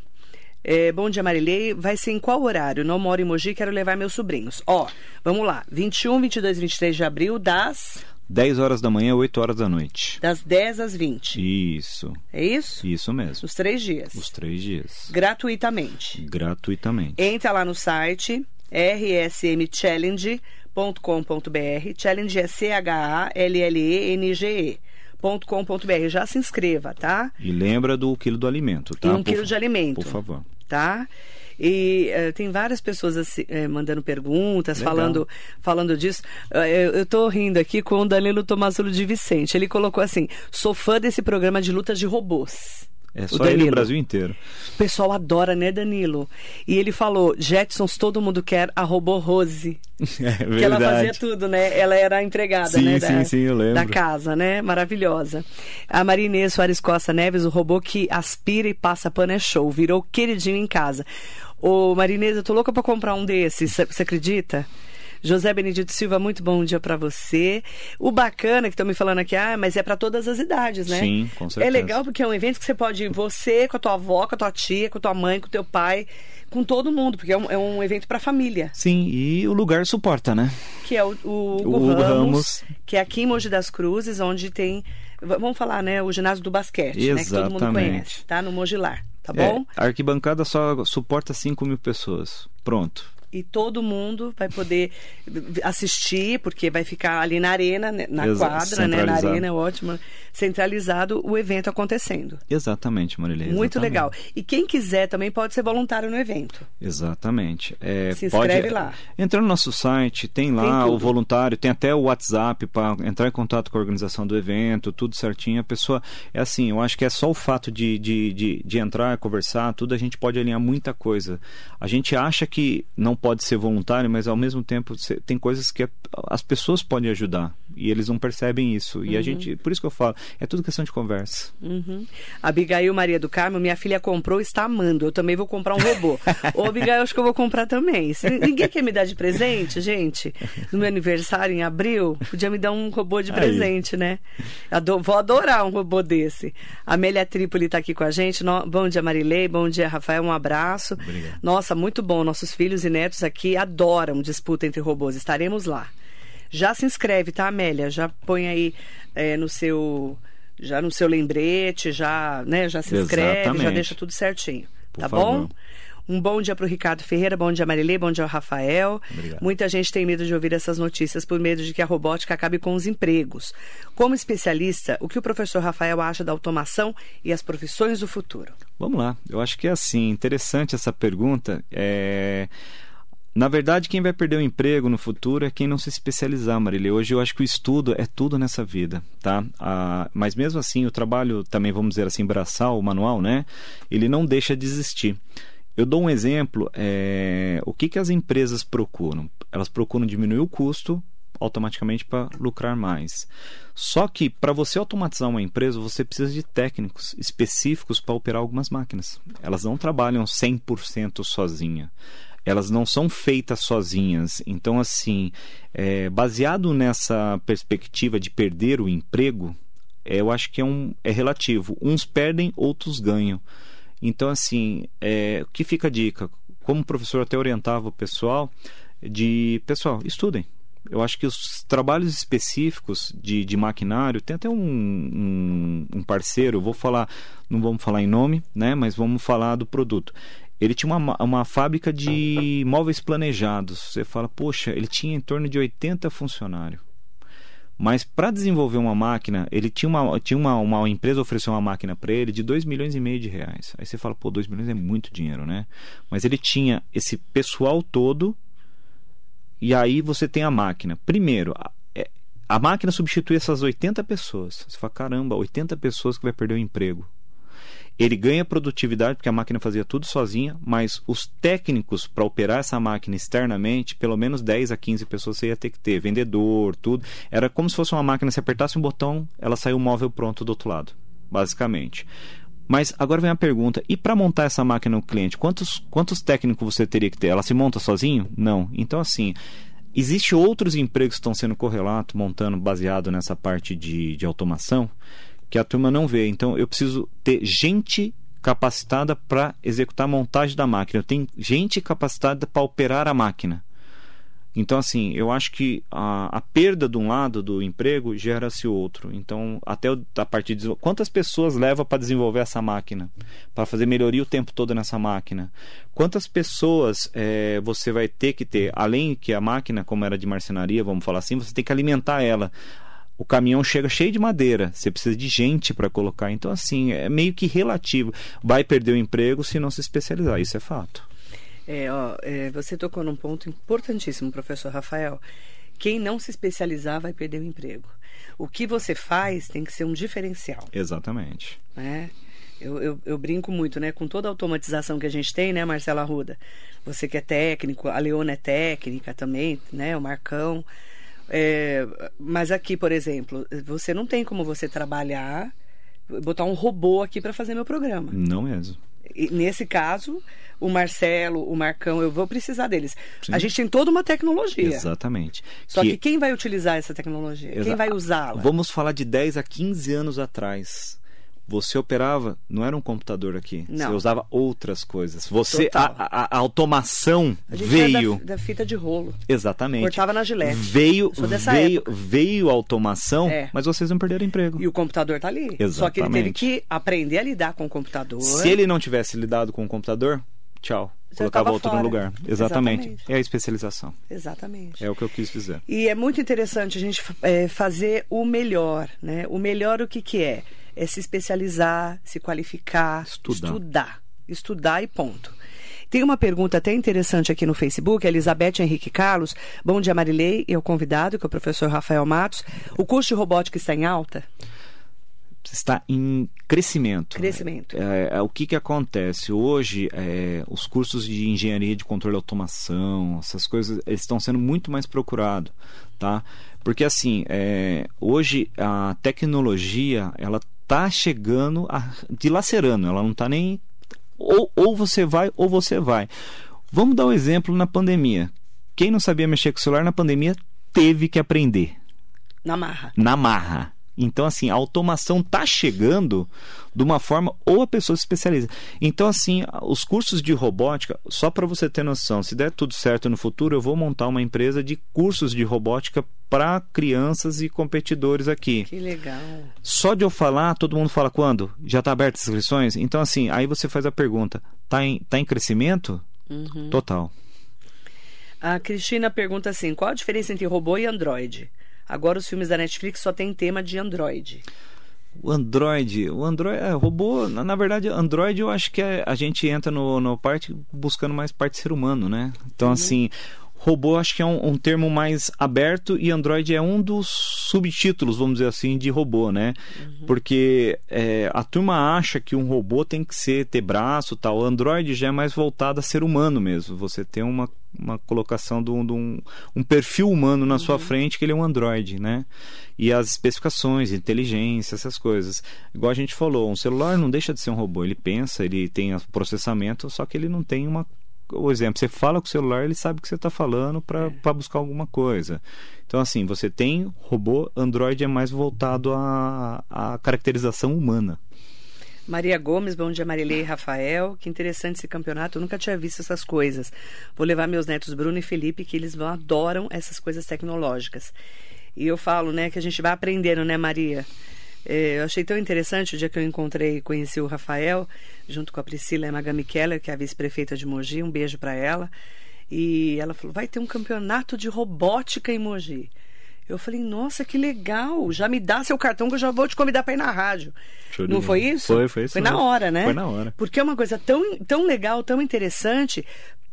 Speaker 2: É, bom dia, Marilei. Vai ser em qual horário? Não moro em Mogi, quero levar meus sobrinhos. Ó, vamos lá. 21, 22 e 23 de abril, das
Speaker 3: 10 horas da manhã, 8 horas da noite.
Speaker 2: das 10 às 20.
Speaker 3: Isso,
Speaker 2: É isso?
Speaker 3: isso mesmo.
Speaker 2: Os três dias.
Speaker 3: Os três dias.
Speaker 2: Gratuitamente.
Speaker 3: Gratuitamente.
Speaker 2: Entra lá no site rsmchallenge.com.br. Challenge é C-H-A-L-L-E-N-G-E. .com.br. Já se inscreva, tá?
Speaker 3: E lembra do quilo do alimento, tá?
Speaker 2: E um
Speaker 3: Por
Speaker 2: quilo de alimento.
Speaker 3: Por favor.
Speaker 2: tá? E eh, tem várias pessoas assim, eh, mandando perguntas,
Speaker 3: Legal.
Speaker 2: falando, falando disso. Eh, eu, tô rindo aqui com o Danilo Tomazulo de Vicente. Ele colocou assim: sou fã desse programa de lutas de robôs.
Speaker 3: É só ele no Brasil inteiro.
Speaker 2: O pessoal adora, né, Danilo? E ele falou: Jetsons, todo mundo quer a robô Rose. *laughs*
Speaker 3: É
Speaker 2: Que ela fazia
Speaker 3: verdade.
Speaker 2: tudo, né? Ela era a empregada,
Speaker 3: Sim,
Speaker 2: né?
Speaker 3: sim,
Speaker 2: da,
Speaker 3: sim, eu lembro.
Speaker 2: Da casa, né? Maravilhosa. A Marinês Soares Costa Neves, o robô que aspira e passa pano é show. Virou queridinho em casa. Ô, Marinês, eu tô louca pra comprar um desses. Você acredita? José Benedito Silva, muito bom dia pra você. O bacana que estão me falando aqui, ah, mas é pra todas as idades, né?
Speaker 3: Sim, com
Speaker 2: É
Speaker 3: certeza.
Speaker 2: legal porque é um evento que você pode ir você, com a tua avó, com a tua tia, com a tua mãe, com o teu pai, com todo mundo, porque é um, é um evento pra família.
Speaker 3: Sim, e o lugar suporta, né?
Speaker 2: que é o, o Hugo,
Speaker 3: O
Speaker 2: Ramos,
Speaker 3: Ramos.
Speaker 2: que é aqui em Mogi das Cruzes, onde tem, vamos falar, né, o ginásio do basquete, né, que todo mundo
Speaker 3: Exatamente.
Speaker 2: conhece, tá? No Mogilar, tá bom?
Speaker 3: É, a arquibancada só suporta 5 mil pessoas. Pronto.
Speaker 2: E todo mundo vai poder assistir, porque vai ficar ali na arena, né, na quadra, né, na arena, é ótimo, centralizado o evento acontecendo.
Speaker 3: Exatamente, Marilene.
Speaker 2: Muito
Speaker 3: exatamente.
Speaker 2: legal. E quem quiser também pode ser voluntário no evento.
Speaker 3: Exatamente. É,
Speaker 2: Se
Speaker 3: pode-
Speaker 2: inscreve lá.
Speaker 3: Entra no nosso site, tem lá
Speaker 2: Tem
Speaker 3: o voluntário, tem até o WhatsApp para entrar em contato com a organização do evento, tudo certinho. A pessoa, é assim, eu acho que é só o fato de, de, de, de entrar, conversar, tudo a gente pode alinhar muita coisa. A gente acha que não pode ser voluntário, mas ao mesmo tempo tem coisas que as pessoas podem ajudar e eles não percebem isso. E a gente, por isso que eu falo, é tudo questão de conversa.
Speaker 2: Uhum. Abigail Maria do Carmo, minha filha comprou e está amando. Eu também vou comprar um robô. *laughs* Ô, Abigail, acho que eu vou comprar também. Se ninguém quer me dar de presente, gente, no meu aniversário em abril, podia me dar um robô de
Speaker 3: Aí.
Speaker 2: presente, né? Ado- vou adorar um robô desse. A Amélia Trípoli está aqui com a gente. No- Bom dia, Marilei. Bom dia, Rafael. Um abraço.
Speaker 3: Obrigado.
Speaker 2: Nossa, muito bom. Nossos filhos e netos aqui adoram disputa entre robôs. Estaremos lá. Já se inscreve, tá, Amélia? Já põe aí é, no seu já no seu lembrete, já, né, já se inscreve, já
Speaker 3: Exatamente.
Speaker 2: deixa tudo certinho.
Speaker 3: Por
Speaker 2: tá
Speaker 3: favor.
Speaker 2: bom? Um bom dia para o Ricardo Ferreira, bom dia Marilei, bom dia ao Rafael.
Speaker 3: Obrigado.
Speaker 2: Muita gente tem medo de ouvir essas notícias por medo de que a robótica acabe com os empregos. Como especialista, o que o professor Rafael acha da automação e as profissões do futuro?
Speaker 3: Vamos lá. Eu acho que é assim, interessante essa pergunta. É... Na verdade, quem vai perder o emprego no futuro é quem não se especializar, Marília. Hoje eu acho que o estudo é tudo nessa vida, tá? Ah, mas mesmo assim, o trabalho também, vamos dizer assim, braçal, manual, né? Ele não deixa de existir. Eu dou um exemplo. é, O que, que as empresas procuram? Elas procuram diminuir o custo automaticamente para lucrar mais. Só que para você automatizar uma empresa, você precisa de técnicos específicos para operar algumas máquinas. Elas não trabalham 100% sozinha. Elas não são feitas sozinhas. Então, assim, é, baseado nessa perspectiva de perder o emprego, é, eu acho que é, um, é relativo. Uns perdem, outros ganham. Então, assim, é, que fica a dica? Como o professor até orientava o pessoal, de pessoal, estudem. Eu acho que os trabalhos específicos de, de maquinário, tem até um, um, um parceiro, vou falar, não vamos falar em nome, né? Mas vamos falar do produto. Ele tinha uma, uma fábrica de móveis planejados. Você fala, poxa, ele tinha em torno de 80 funcionários. Mas para desenvolver uma máquina, ele tinha uma, tinha uma, uma empresa ofereceu uma máquina para ele de 2 milhões e meio de reais. Aí você fala, pô, 2 milhões é muito dinheiro, né? Mas ele tinha esse pessoal todo e aí você tem a máquina. Primeiro, a, é, a máquina substitui essas 80 pessoas. Você fala, caramba, 80 pessoas que vai perder o emprego. Ele ganha produtividade porque a máquina fazia tudo sozinha, mas os técnicos para operar essa máquina externamente, pelo menos 10 a 15 pessoas você ia ter que ter, vendedor, tudo. Era como se fosse uma máquina, se apertasse um botão, ela saiu o móvel pronto do outro lado, basicamente. Mas agora vem a pergunta: e para montar essa máquina no cliente, quantos, quantos técnicos você teria que ter? Ela se monta sozinho? Não. Então, assim, Existem outros empregos que estão sendo correlatos, montando baseado nessa parte de, de automação, que a turma não vê. Então, eu preciso ter gente capacitada para executar a montagem da máquina, eu tenho gente capacitada para operar a máquina. Então, assim, eu acho que a, a perda de um lado do emprego gera-se outro. Então, até a partir de. Quantas pessoas leva para desenvolver essa máquina? Para fazer melhoria o tempo todo nessa máquina? Quantas pessoas é, você vai ter que ter? Além que a máquina, como era de marcenaria, vamos falar assim, você tem que alimentar ela o caminhão chega cheio de madeira, você precisa de gente para colocar. Então, assim, é meio que relativo. Vai perder o emprego se não se especializar, isso é fato.
Speaker 2: É, ó, é, você tocou num ponto importantíssimo, professor Rafael. Quem não se especializar vai perder o emprego. O que você faz tem que ser um diferencial.
Speaker 3: Exatamente.
Speaker 2: Né? Eu, eu, eu, brinco muito, né? Com toda a automatização que a gente tem, né, Marcela Ruda? Você que é técnico, a Leona é técnica também, né? O Marcão. É, mas aqui, por exemplo, você não tem como você trabalhar, botar um robô aqui para fazer meu programa.
Speaker 3: Não mesmo.
Speaker 2: E, nesse caso, o Marcelo, o Marcão, eu vou precisar deles. Sim. A gente tem toda uma tecnologia.
Speaker 3: Exatamente.
Speaker 2: Só que, que quem vai utilizar essa tecnologia? Exa... Quem vai usá-la?
Speaker 3: Vamos falar de 10 a 15 anos atrás você operava, não era um computador aqui. Não. Você usava outras coisas. Você a, a, a, automação a veio
Speaker 2: da, da, fita de rolo.
Speaker 3: Exatamente.
Speaker 2: Cortava na gilete.
Speaker 3: Veio veio época. veio a automação, é. mas vocês não perderam emprego.
Speaker 2: E o computador está ali.
Speaker 3: Exatamente.
Speaker 2: Só que ele teve que aprender a lidar com o computador.
Speaker 3: Se ele não tivesse lidado com o computador, tchau. Já colocava outro fora. no lugar. Exatamente. Exatamente. É a especialização.
Speaker 2: Exatamente.
Speaker 3: É o que eu quis dizer.
Speaker 2: E é muito interessante a gente é, fazer o melhor, né? O melhor o que que é? É se especializar, se qualificar, estudar. estudar, estudar e ponto. Tem uma pergunta até interessante aqui no Facebook, Elizabeth Henrique Carlos. Bom dia, Marilei, e o convidado, que é o professor Rafael Matos. O curso de robótica está em alta?
Speaker 3: Está em crescimento.
Speaker 2: Crescimento.
Speaker 3: É, é, o que, que acontece? Hoje, é, os cursos de engenharia de controle e automação, essas coisas, eles estão sendo muito mais procurados, tá? Porque, assim, é, hoje a tecnologia, ela tá chegando, a, dilacerando, ela não está nem. Ou, ou você vai, ou você vai. Vamos dar um exemplo na pandemia. Quem não sabia mexer com o celular na pandemia teve que aprender.
Speaker 2: Na marra.
Speaker 3: Na marra. Então, assim, a automação está chegando de uma forma ou a pessoa se especializa. Então, assim, os cursos de robótica, só para você ter noção, se der tudo certo no futuro, eu vou montar uma empresa de cursos de robótica para crianças e competidores aqui.
Speaker 2: Que legal.
Speaker 3: Só de eu falar, todo mundo fala quando? Já está aberto as inscrições? Então, assim, aí você faz a pergunta: está em, tá em crescimento? Uhum. Total.
Speaker 2: A Cristina pergunta assim: qual a diferença entre robô e androide? Agora os filmes da Netflix só tem tema de Android.
Speaker 3: O Android, o Android, é, robô, na, na, verdade, Android eu acho que é, a gente entra no, no parte buscando mais parte ser humano, né? Então, uhum. assim, robô acho que é um, um, termo mais aberto e Android é um dos subtítulos, vamos dizer assim, de robô, né? Uhum. Porque é, a turma acha que um robô tem que ser ter braço tal. Android já é mais voltado a ser humano mesmo. Você tem uma uma colocação de um, de um, um perfil humano na uhum. sua frente que ele é um Android, né? E as especificações, inteligência, essas coisas. Igual a gente falou, um celular não deixa de ser um robô. Ele pensa, ele tem processamento, só que ele não tem uma o exemplo, você fala com o celular, ele sabe o que você está falando para é. buscar alguma coisa. Então, assim, você tem robô, Android é mais voltado à, à caracterização humana.
Speaker 2: Maria Gomes, bom dia Marilei e Rafael. Que interessante esse campeonato, eu nunca tinha visto essas coisas. Vou levar meus netos Bruno e Felipe, que eles adoram essas coisas tecnológicas. E eu falo, né, que a gente vai aprendendo, né, Maria? É, eu achei tão interessante o dia que eu encontrei e conheci o Rafael, junto com a Priscila Emagami Keller, que é a vice-prefeita de Mogi. Um beijo para ela. E ela falou: vai ter um campeonato de robótica em Mogi. Eu falei, nossa, que legal. Já me dá seu cartão que eu já vou te convidar para ir na rádio. Não foi isso?
Speaker 3: Foi, foi isso.
Speaker 2: Foi na hora, né?
Speaker 3: Foi na hora.
Speaker 2: Porque é uma coisa tão, tão legal, tão interessante.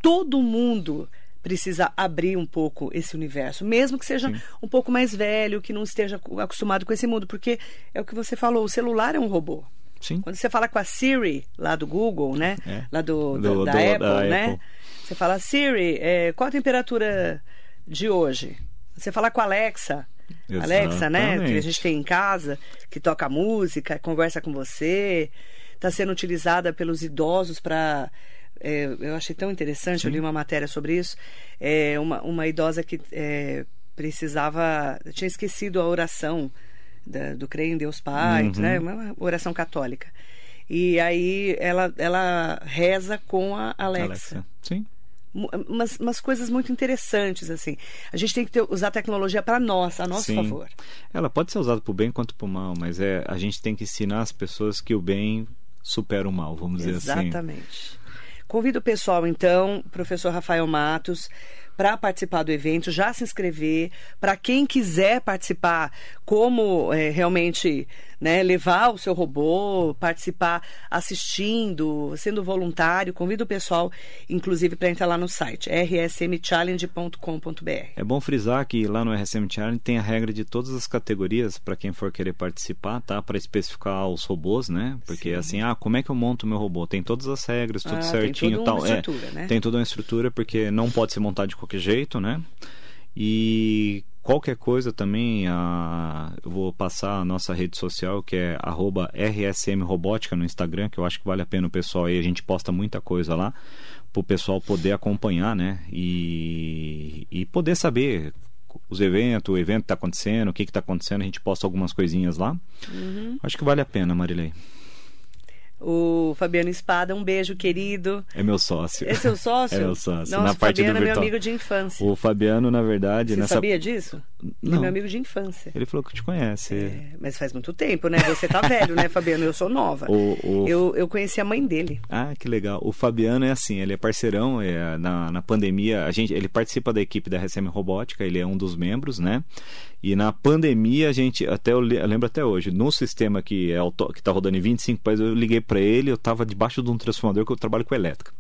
Speaker 2: Todo mundo precisa abrir um pouco esse universo, mesmo que seja Sim. um pouco mais velho, que não esteja acostumado com esse mundo, porque é o que você falou, o celular é um robô.
Speaker 3: Sim.
Speaker 2: Quando você fala com a Siri lá do Google, né? É. Lá do, do, da, da, do, Apple, da, né? Apple. Você fala, Siri, é, qual a temperatura de hoje? Você falar com a Alexa, Exatamente. Alexa, né? Que a gente tem em casa, que toca música, conversa com você, está sendo utilizada pelos idosos para é, eu achei tão interessante, Sim. eu li uma matéria sobre isso. É, uma, uma idosa que é, precisava. tinha esquecido a oração da, do Creio em Deus Pai, uhum. né? uma oração católica. E aí ela, ela reza com a Alexa.
Speaker 3: Alexa. Sim.
Speaker 2: Umas, umas coisas muito interessantes, assim. A gente tem que ter- usar a tecnologia para nós, a nosso
Speaker 3: Sim.
Speaker 2: favor.
Speaker 3: Ela pode ser usada para o bem quanto para o mal, mas é a gente tem que ensinar as pessoas que o bem supera o mal, vamos dizer assim.
Speaker 2: Exatamente. Convido o pessoal, então, professor Rafael Matos, para participar do evento, já se inscrever. Para quem quiser participar, como é, realmente né, levar o seu robô, participar assistindo, sendo voluntário, convido o pessoal, inclusive, para entrar lá no site rsmchallenge.com.br.
Speaker 3: É bom frisar que lá no RSM Challenge tem a regra de todas as categorias para quem for querer participar, tá? Para especificar os robôs, né? Porque assim, ah, como é que eu monto o meu robô? Tem todas as regras, tudo
Speaker 2: Ah, tem
Speaker 3: certinho,
Speaker 2: toda uma
Speaker 3: tal. É,
Speaker 2: estrutura, né?
Speaker 3: Tem toda uma estrutura porque não pode ser montado de qualquer jeito, né? E qualquer coisa também, a... eu vou passar a nossa rede social que é arroba RSM Robótica no Instagram, que eu acho que vale a pena o pessoal aí, a gente posta muita coisa lá para o pessoal poder acompanhar, né? E, e poder saber os eventos, o evento que está acontecendo, o que está acontecendo, a gente posta algumas coisinhas lá.
Speaker 2: Uhum.
Speaker 3: Acho que vale a pena, Marilei.
Speaker 2: O Fabiano Espada, um beijo, querido.
Speaker 3: É meu sócio.
Speaker 2: É seu sócio? *laughs*
Speaker 3: É meu sócio.
Speaker 2: Nossa,
Speaker 3: na
Speaker 2: o
Speaker 3: parte
Speaker 2: Fabiano
Speaker 3: do
Speaker 2: é meu amigo de infância.
Speaker 3: O Fabiano, na verdade,
Speaker 2: Você
Speaker 3: nessa.
Speaker 2: sabia disso? Ele é
Speaker 3: Não.
Speaker 2: meu amigo de infância.
Speaker 3: Ele falou que te conhece.
Speaker 2: É, mas faz muito tempo, né? Você tá velho, né, Fabiano? Eu sou nova. *laughs*
Speaker 3: O, o-
Speaker 2: Eu, eu conheci a mãe dele.
Speaker 3: Ah, que legal. O Fabiano é assim, ele é parceirão, é, na, na pandemia, a gente, ele participa da equipe da RSM Robótica, ele é um dos membros, né? E na pandemia, a gente, até eu, eu lembro até hoje, no sistema que é auto, que tá rodando em 25 países, eu liguei para ele, eu tava debaixo de um transformador que eu trabalho com elétrica.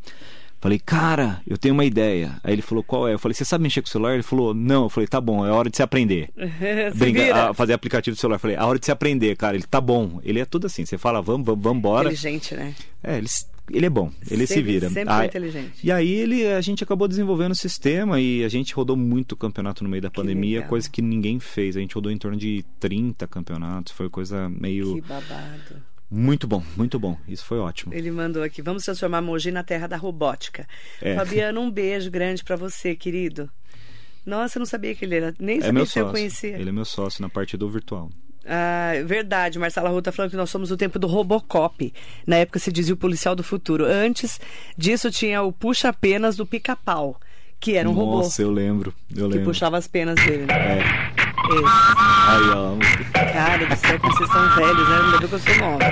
Speaker 3: Falei, cara, eu tenho uma ideia. Aí ele falou, qual é? Eu falei, você sabe mexer com o celular? Ele falou, não. Eu falei, tá bom, é hora de você aprender. *laughs*
Speaker 2: Se
Speaker 3: Brinca- a fazer aplicativo do celular. Eu falei, a hora de você aprender, cara. Ele tá bom. Ele é tudo assim. Você fala, vamos, vamos, vamos embora.
Speaker 2: Inteligente, né?
Speaker 3: É, ele, ele é bom, ele se
Speaker 2: Sempre-
Speaker 3: vira.
Speaker 2: sempre
Speaker 3: Ah,
Speaker 2: inteligente.
Speaker 3: E aí ele, a gente acabou desenvolvendo o sistema e a gente rodou muito campeonato no meio da pandemia,
Speaker 2: legal.
Speaker 3: coisa que ninguém fez. A gente rodou em torno de 30 campeonatos, foi coisa meio
Speaker 2: Que babado.
Speaker 3: Muito bom, muito bom. Isso foi ótimo.
Speaker 2: Ele mandou aqui, vamos transformar Mogi na terra da robótica.
Speaker 3: É.
Speaker 2: Fabiano, um beijo grande pra você, querido. Nossa, eu não sabia que ele era. Nem
Speaker 3: É
Speaker 2: sabia
Speaker 3: meu
Speaker 2: se eu
Speaker 3: sócio.
Speaker 2: conhecia.
Speaker 3: Ele é meu sócio na parte do virtual.
Speaker 2: Ah, verdade, Marcela Rua tá falando que nós somos o tempo do Robocop. Na época se dizia o policial do futuro. Antes disso tinha o puxa-penas do pica-pau, que era um robô
Speaker 3: Nossa, eu lembro. Eu
Speaker 2: que
Speaker 3: lembro.
Speaker 2: puxava as penas dele. né?
Speaker 3: É.
Speaker 2: Esse.
Speaker 3: Aí, ó, a música.
Speaker 2: Cara do céu, vocês são velhos, né? Ainda bem que eu sou nova.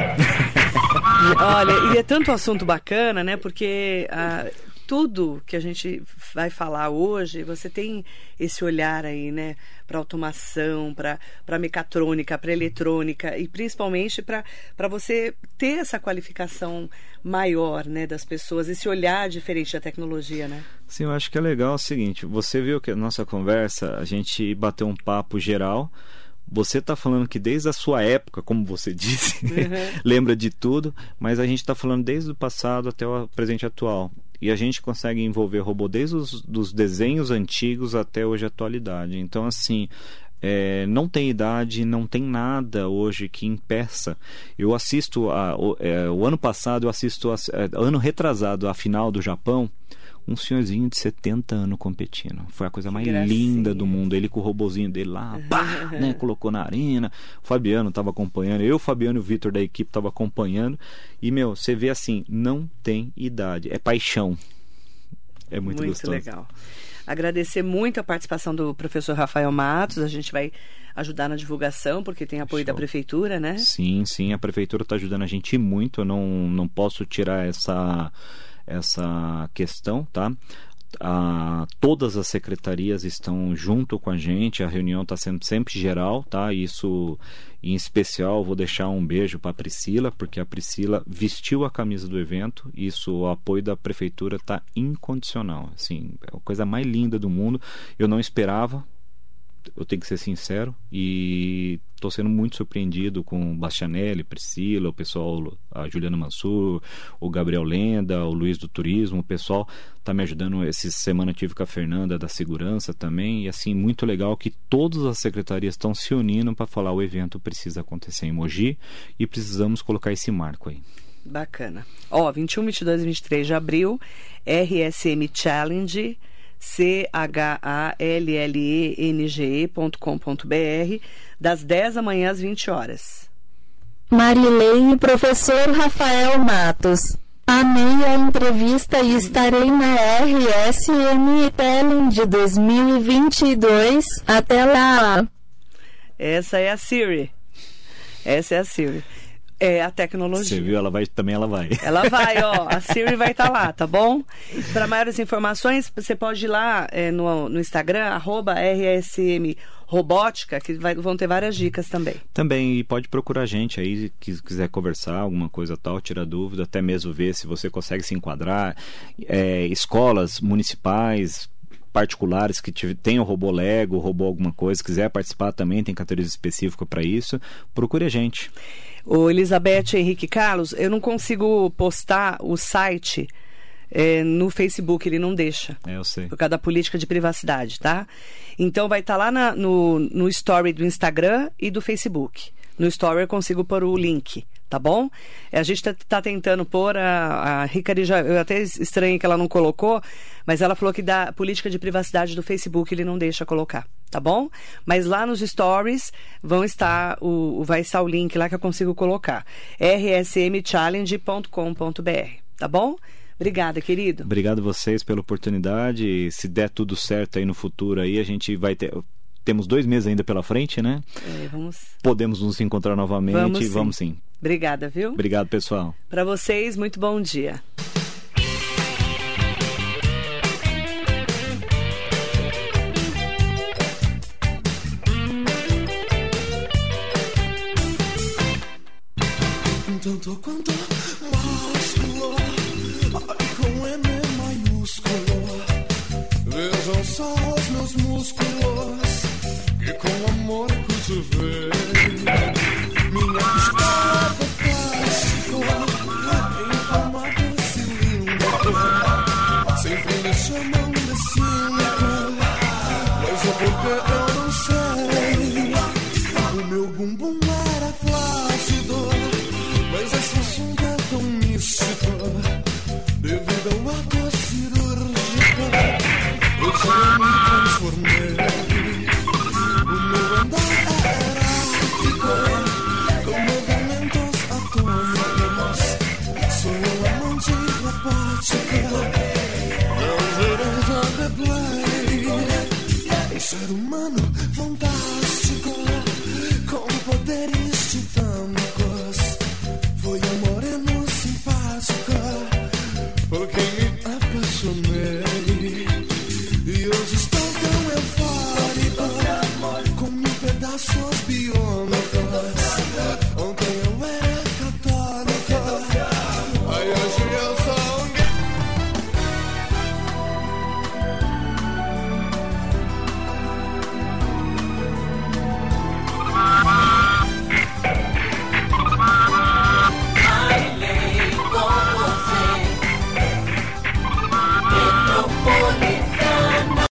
Speaker 2: *laughs* Olha, e é tanto assunto bacana, né? Porque ah, tudo que a gente vai falar hoje, você tem esse olhar aí, né? Para automação, para mecatrônica, para eletrônica e principalmente para você ter essa qualificação maior, né? Das pessoas, esse olhar diferente da tecnologia, né?
Speaker 3: Sim, eu acho que é legal o seguinte, você viu que a nossa conversa, a gente bateu um papo geral. Você está falando que desde a sua época, como você *laughs* disse,
Speaker 2: Uhum.
Speaker 3: lembra de tudo, mas a gente está falando desde o passado até o presente atual. E a gente consegue envolver robô desde os dos desenhos antigos até hoje a atualidade. Então, assim, é, não tem idade, não tem nada hoje que impeça. Eu assisto, a, o, é, o ano passado, eu assisto, a, é, ano retrasado, a final do Japão, um senhorzinho de 70 anos competindo. Foi a coisa mais
Speaker 2: gracinha.
Speaker 3: linda do mundo. Ele com o robozinho dele lá, *laughs* pá, né, colocou na arena. O Fabiano estava acompanhando, eu, o Fabiano e o Vitor da equipe estava acompanhando. E, meu, você vê assim, não tem idade, é paixão. É muito,
Speaker 2: Muito
Speaker 3: gostoso.
Speaker 2: legal. Agradecer muito a participação do professor Rafael Matos. A gente vai ajudar na divulgação, porque tem apoio
Speaker 3: Show.
Speaker 2: da prefeitura, né?
Speaker 3: Sim, sim, a prefeitura está ajudando a gente muito. Eu não, não posso tirar essa, essa questão, tá? Ah, todas as secretarias estão junto com a gente, a reunião está sendo sempre geral, tá? Isso, em especial, vou deixar um beijo para a Priscila, porque a Priscila vestiu a camisa do evento. Isso, o apoio da prefeitura está incondicional. Assim, é a coisa mais linda do mundo. Eu não esperava, eu tenho que ser sincero e estou sendo muito surpreendido com Bastianelli, Priscila, o pessoal, a Juliana Mansur, o Gabriel Lenda, o Luiz do Turismo, o pessoal está me ajudando. Essa semana tive com a Fernanda da Segurança também e assim muito legal que todas as secretarias estão se unindo para falar o evento precisa acontecer em Mogi e precisamos colocar esse marco aí.
Speaker 2: Bacana. Ó, 21, 22 e 23 de abril, RSM Challenge, C-H-A-L-L-E-N-G-E.com.br, das 10 da manhã às 20 horas.
Speaker 4: Marilei e professor Rafael Matos. Amei a entrevista e estarei na RSM Talent 2022. Até lá!
Speaker 2: Essa é a Siri. Essa é a Siri. É a tecnologia.
Speaker 3: Você viu? Ela vai, também ela vai.
Speaker 2: Ela vai, ó. *laughs* A Siri vai estar tá lá, tá bom? Para maiores informações, você pode ir lá é, no, no Instagram, arroba RSM robótica, que vai, vão ter várias dicas também.
Speaker 3: Também, e pode procurar a gente aí, que quiser conversar, alguma coisa tal, tirar dúvida, até mesmo ver se você consegue se enquadrar. É, escolas municipais, particulares que tenham robô Lego, robô alguma coisa, quiser participar também, tem categorias específicas para isso, procure a gente.
Speaker 2: O Elizabeth Henrique Carlos, eu não consigo postar o site é, no Facebook, ele não deixa.
Speaker 3: É, eu sei.
Speaker 2: Por causa da política de privacidade, tá? Então vai estar tá lá na, no, no story do Instagram e do Facebook. No story eu consigo pôr o link, tá bom? A gente está tá tentando pôr, a, a Ricari já, eu até estranhei que ela não colocou, mas ela falou que da política de privacidade do Facebook ele não deixa colocar, tá bom? Mas lá nos stories vão estar o, vai estar o link lá que eu consigo colocar. rsmchallenge.com.br, tá bom? Obrigada, querido.
Speaker 3: Obrigado vocês pela oportunidade. Se der tudo certo aí no futuro aí, a gente vai ter temos dois meses ainda pela frente, né?
Speaker 2: É, vamos...
Speaker 3: Podemos nos encontrar novamente. Vamos sim. Vamos sim.
Speaker 2: Obrigada, viu?
Speaker 3: Obrigado, pessoal.
Speaker 2: Para vocês, muito bom dia. Tanto quanto ser